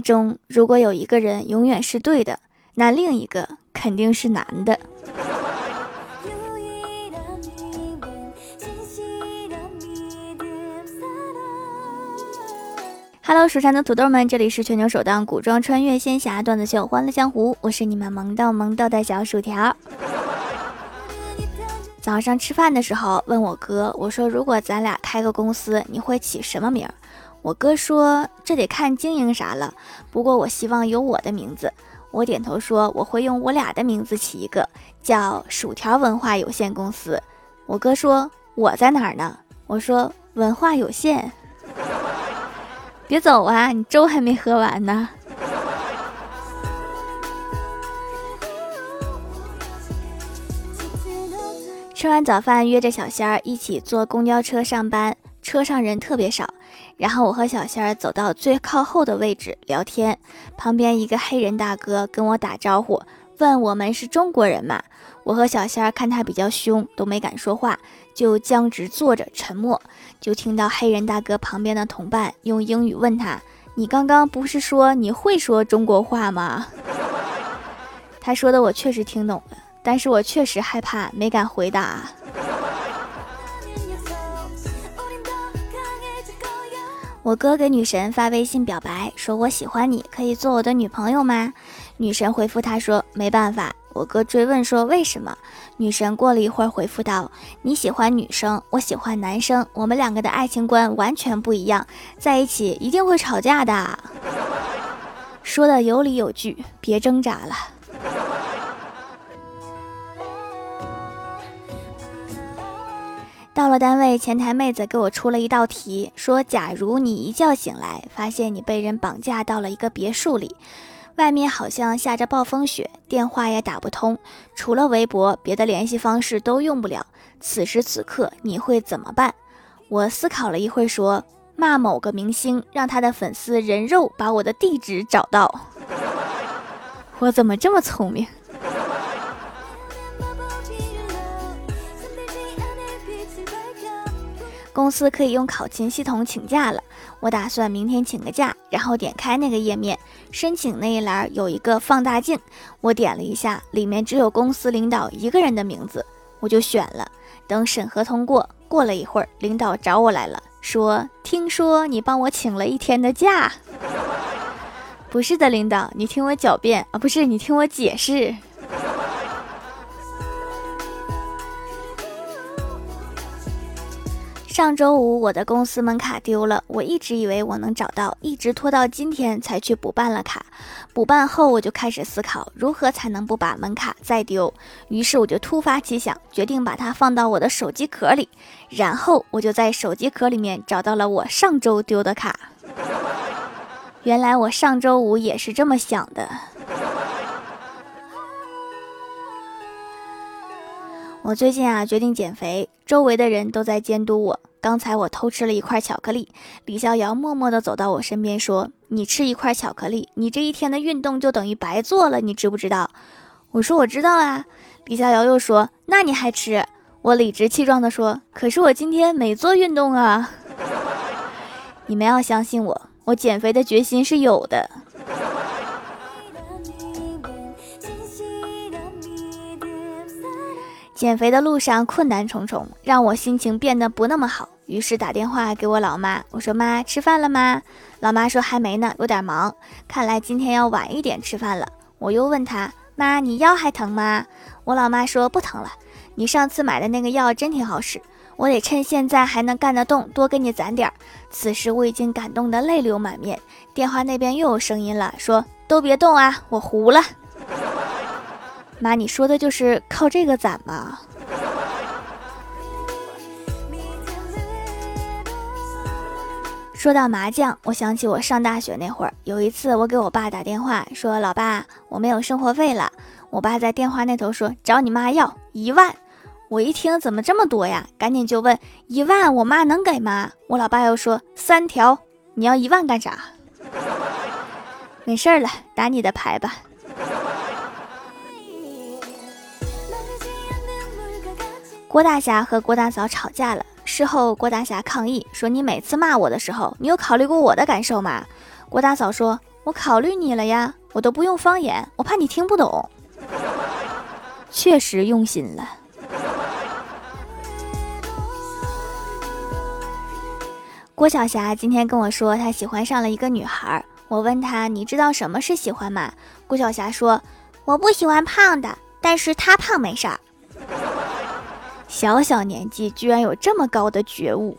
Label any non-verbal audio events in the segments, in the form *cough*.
中如果有一个人永远是对的，那另一个肯定是男的。Hello，蜀山的土豆们，这里是全球首档古装穿越仙侠段子秀《欢乐江湖》，我是你们萌到萌到的小薯条。早上吃饭的时候，问我哥，我说如果咱俩开个公司，你会起什么名？我哥说这得看经营啥了，不过我希望有我的名字。我点头说我会用我俩的名字起一个，叫薯条文化有限公司。我哥说我在哪儿呢？我说文化有限。别走啊！你粥还没喝完呢。吃完早饭，约着小仙儿一起坐公交车上班，车上人特别少。然后我和小仙儿走到最靠后的位置聊天，旁边一个黑人大哥跟我打招呼，问我们是中国人吗？我和小仙儿看他比较凶，都没敢说话。就僵直坐着沉默，就听到黑人大哥旁边的同伴用英语问他：“你刚刚不是说你会说中国话吗？” *laughs* 他说的我确实听懂了，但是我确实害怕，没敢回答。我哥给女神发微信表白，说我喜欢你，可以做我的女朋友吗？女神回复他说：“没办法。”我哥追问说：“为什么？”女神过了一会儿回复道：“你喜欢女生，我喜欢男生，我们两个的爱情观完全不一样，在一起一定会吵架的。”说的有理有据，别挣扎了。到了单位，前台妹子给我出了一道题，说：“假如你一觉醒来，发现你被人绑架到了一个别墅里。”外面好像下着暴风雪，电话也打不通，除了微博，别的联系方式都用不了。此时此刻你会怎么办？我思考了一会，说骂某个明星，让他的粉丝人肉把我的地址找到。*laughs* 我怎么这么聪明？公司可以用考勤系统请假了，我打算明天请个假，然后点开那个页面，申请那一栏有一个放大镜，我点了一下，里面只有公司领导一个人的名字，我就选了。等审核通过，过了一会儿，领导找我来了，说：“听说你帮我请了一天的假。*laughs* ”不是的，领导，你听我狡辩啊，不是你听我解释。上周五我的公司门卡丢了，我一直以为我能找到，一直拖到今天才去补办了卡。补办后我就开始思考如何才能不把门卡再丢，于是我就突发奇想，决定把它放到我的手机壳里。然后我就在手机壳里面找到了我上周丢的卡。*laughs* 原来我上周五也是这么想的。我最近啊决定减肥，周围的人都在监督我。刚才我偷吃了一块巧克力，李逍遥默默地走到我身边说：“你吃一块巧克力，你这一天的运动就等于白做了，你知不知道？”我说：“我知道啊。”李逍遥又说：“那你还吃？”我理直气壮地说：“可是我今天没做运动啊。*laughs* ”你们要相信我，我减肥的决心是有的。减肥的路上困难重重，让我心情变得不那么好。于是打电话给我老妈，我说：“妈，吃饭了吗？”老妈说：“还没呢，有点忙。”看来今天要晚一点吃饭了。我又问她：“妈，你腰还疼吗？”我老妈说：“不疼了。你上次买的那个药真挺好使，我得趁现在还能干得动，多给你攒点儿。”此时我已经感动得泪流满面。电话那边又有声音了，说：“都别动啊，我糊了。”妈，你说的就是靠这个攒吗？说到麻将，我想起我上大学那会儿，有一次我给我爸打电话说：“老爸，我没有生活费了。”我爸在电话那头说：“找你妈要一万。”我一听怎么这么多呀？赶紧就问：“一万我妈能给吗？”我老爸又说：“三条，你要一万干啥？” *laughs* 没事儿了，打你的牌吧。郭大侠和郭大嫂吵架了。事后，郭大侠抗议说：“你每次骂我的时候，你有考虑过我的感受吗？”郭大嫂说：“我考虑你了呀，我都不用方言，我怕你听不懂。确实用心了。郭晓霞今天跟我说，她喜欢上了一个女孩。我问她：“你知道什么是喜欢吗？”郭晓霞说：“我不喜欢胖的，但是她胖没事儿。”小小年纪居然有这么高的觉悟。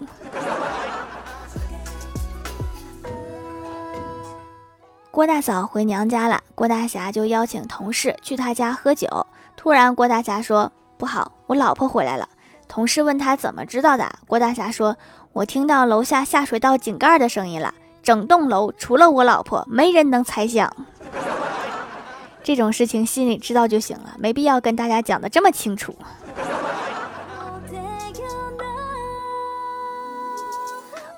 郭大嫂回娘家了，郭大侠就邀请同事去他家喝酒。突然，郭大侠说：“不好，我老婆回来了。”同事问他怎么知道的，郭大侠说：“我听到楼下下水道井盖的声音了，整栋楼除了我老婆，没人能猜想。”这种事情心里知道就行了，没必要跟大家讲的这么清楚。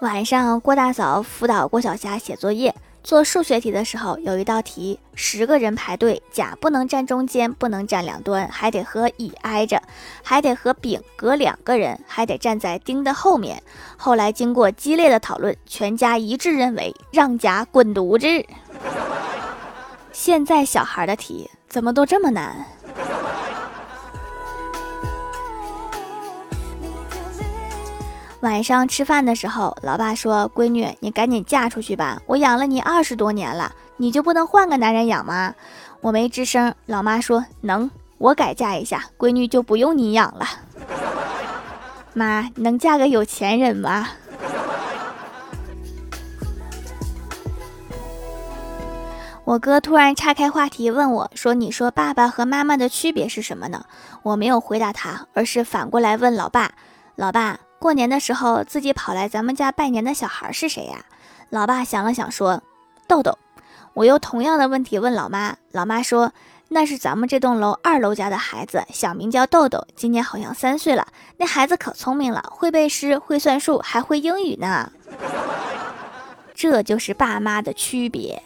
晚上，郭大嫂辅导郭晓霞写作业。做数学题的时候，有一道题，十个人排队，甲不能站中间，不能站两端，还得和乙挨着，还得和丙隔两个人，还得站在丁的后面。后来经过激烈的讨论，全家一致认为让甲滚犊子。现在小孩的题怎么都这么难？晚上吃饭的时候，老爸说：“闺女，你赶紧嫁出去吧，我养了你二十多年了，你就不能换个男人养吗？”我没吱声。老妈说：“能，我改嫁一下，闺女就不用你养了。*laughs* ”妈，能嫁个有钱人吗？*laughs* 我哥突然岔开话题问我说：“你说爸爸和妈妈的区别是什么呢？”我没有回答他，而是反过来问老爸：“老爸。”过年的时候，自己跑来咱们家拜年的小孩是谁呀？老爸想了想说：“豆豆。”我又同样的问题问老妈，老妈说：“那是咱们这栋楼二楼家的孩子，小名叫豆豆，今年好像三岁了。那孩子可聪明了，会背诗，会算数，还会英语呢。”这就是爸妈的区别。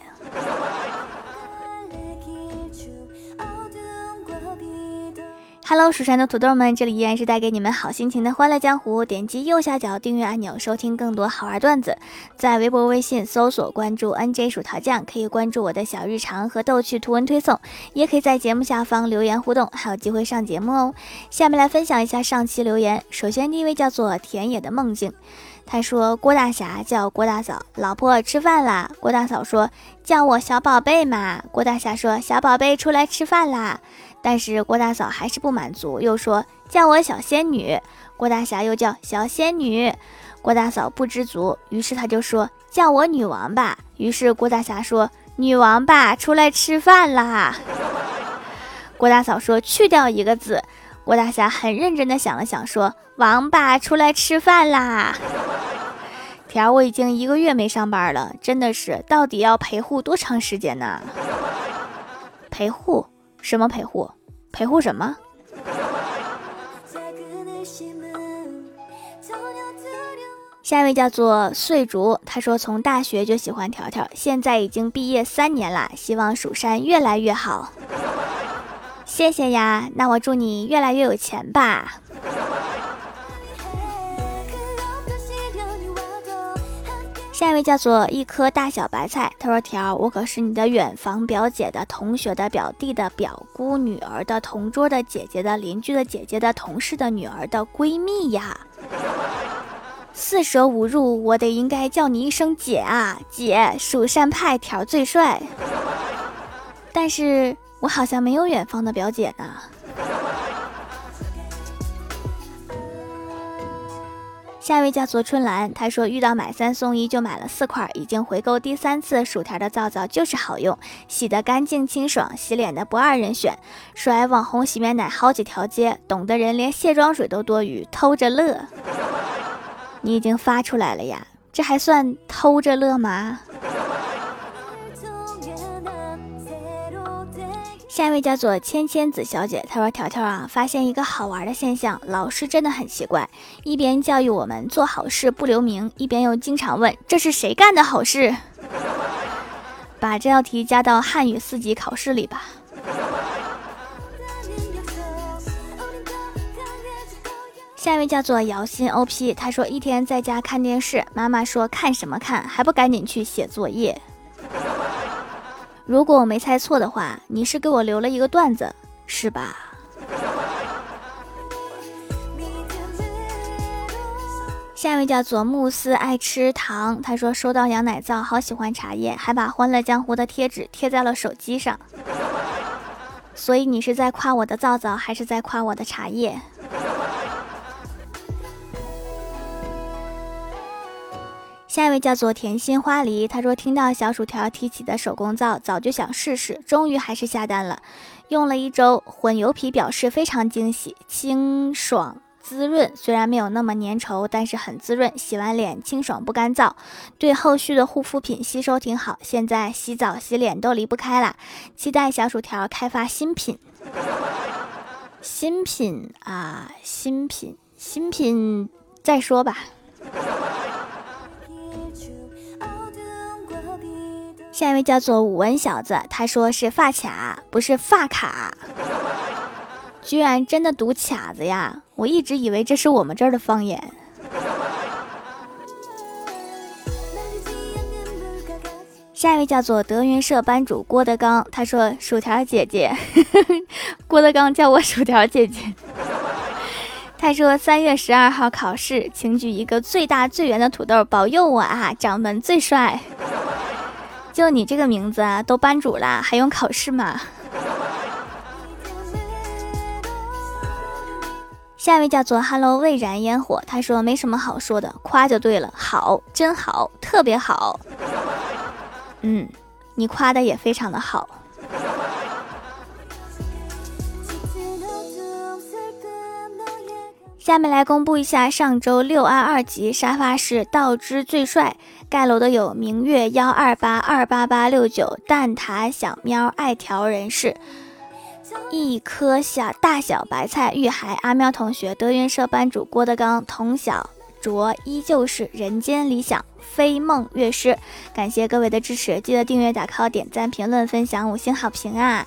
Hello，蜀山的土豆们，这里依然是带给你们好心情的欢乐江湖。点击右下角订阅按钮，收听更多好玩段子。在微博、微信搜索关注 NJ 薯条酱，可以关注我的小日常和逗趣图文推送，也可以在节目下方留言互动，还有机会上节目哦。下面来分享一下上期留言。首先第一位叫做田野的梦境，他说郭大侠叫郭大嫂，老婆吃饭啦。郭大嫂说叫我小宝贝嘛。郭大侠说小宝贝出来吃饭啦。但是郭大嫂还是不满足，又说叫我小仙女。郭大侠又叫小仙女，郭大嫂不知足，于是他就说叫我女王吧。于是郭大侠说女王吧，出来吃饭啦。郭大嫂说去掉一个字。郭大侠很认真的想了想，说王八出来吃饭啦。条，我已经一个月没上班了，真的是，到底要陪护多长时间呢？*laughs* 陪护。什么陪护？陪护什么？下一位叫做碎竹，他说从大学就喜欢条条，现在已经毕业三年了，希望蜀山越来越好。谢谢呀，那我祝你越来越有钱吧。下一位叫做一颗大小白菜，他说：“条，我可是你的远房表姐的同学的表弟的表姑女儿的同桌的姐姐的邻居的姐姐的同事的女儿的闺蜜呀，*laughs* 四舍五入，我得应该叫你一声姐啊，姐，蜀山派条最帅。但是我好像没有远方的表姐呢。”下一位叫做春兰，她说遇到买三送一就买了四块，已经回购第三次。薯条的皂皂就是好用，洗得干净清爽，洗脸的不二人选。甩网红洗面奶好几条街，懂的人连卸妆水都多余，偷着乐。你已经发出来了呀，这还算偷着乐吗？下一位叫做芊芊子小姐，她说：“条条啊，发现一个好玩的现象，老师真的很奇怪，一边教育我们做好事不留名，一边又经常问这是谁干的好事。把这道题加到汉语四级考试里吧。”下一位叫做姚心 OP，他说：“一天在家看电视，妈妈说看什么看，还不赶紧去写作业。”如果我没猜错的话，你是给我留了一个段子，是吧？*laughs* 下一位叫做慕斯爱吃糖，他说收到羊奶皂，好喜欢茶叶，还把《欢乐江湖》的贴纸贴在了手机上。所以你是在夸我的皂皂，还是在夸我的茶叶？下一位叫做甜心花梨，他说听到小薯条提起的手工皂，早就想试试，终于还是下单了。用了一周，混油皮表示非常惊喜，清爽。滋润虽然没有那么粘稠，但是很滋润，洗完脸清爽不干燥，对后续的护肤品吸收挺好。现在洗澡洗脸都离不开了，期待小薯条开发新品。新品啊，新品，新品，再说吧。下一位叫做武文小子，他说是发卡，不是发卡。*laughs* 居然真的读卡子呀！我一直以为这是我们这儿的方言。下一位叫做德云社班主郭德纲，他说：“薯条姐姐，*laughs* 郭德纲叫我薯条姐姐。*laughs* ”他说：“三月十二号考试，请举一个最大最圆的土豆，保佑我啊，掌门最帅。”就你这个名字啊，都班主啦，还用考试吗？*laughs* 下一位叫做 Hello 未燃烟火，他说没什么好说的，夸就对了，好，真好，特别好。嗯，你夸的也非常的好。下面来公布一下上周六二二级沙发是道之最帅，盖楼的有明月幺二八二八八六九蛋挞小喵爱条人士。一颗小大小白菜，玉海阿喵同学，德云社班主郭德纲，童小卓依旧是人间理想，飞梦乐师，感谢各位的支持，记得订阅、打 call、点赞、评论、分享、五星好评啊！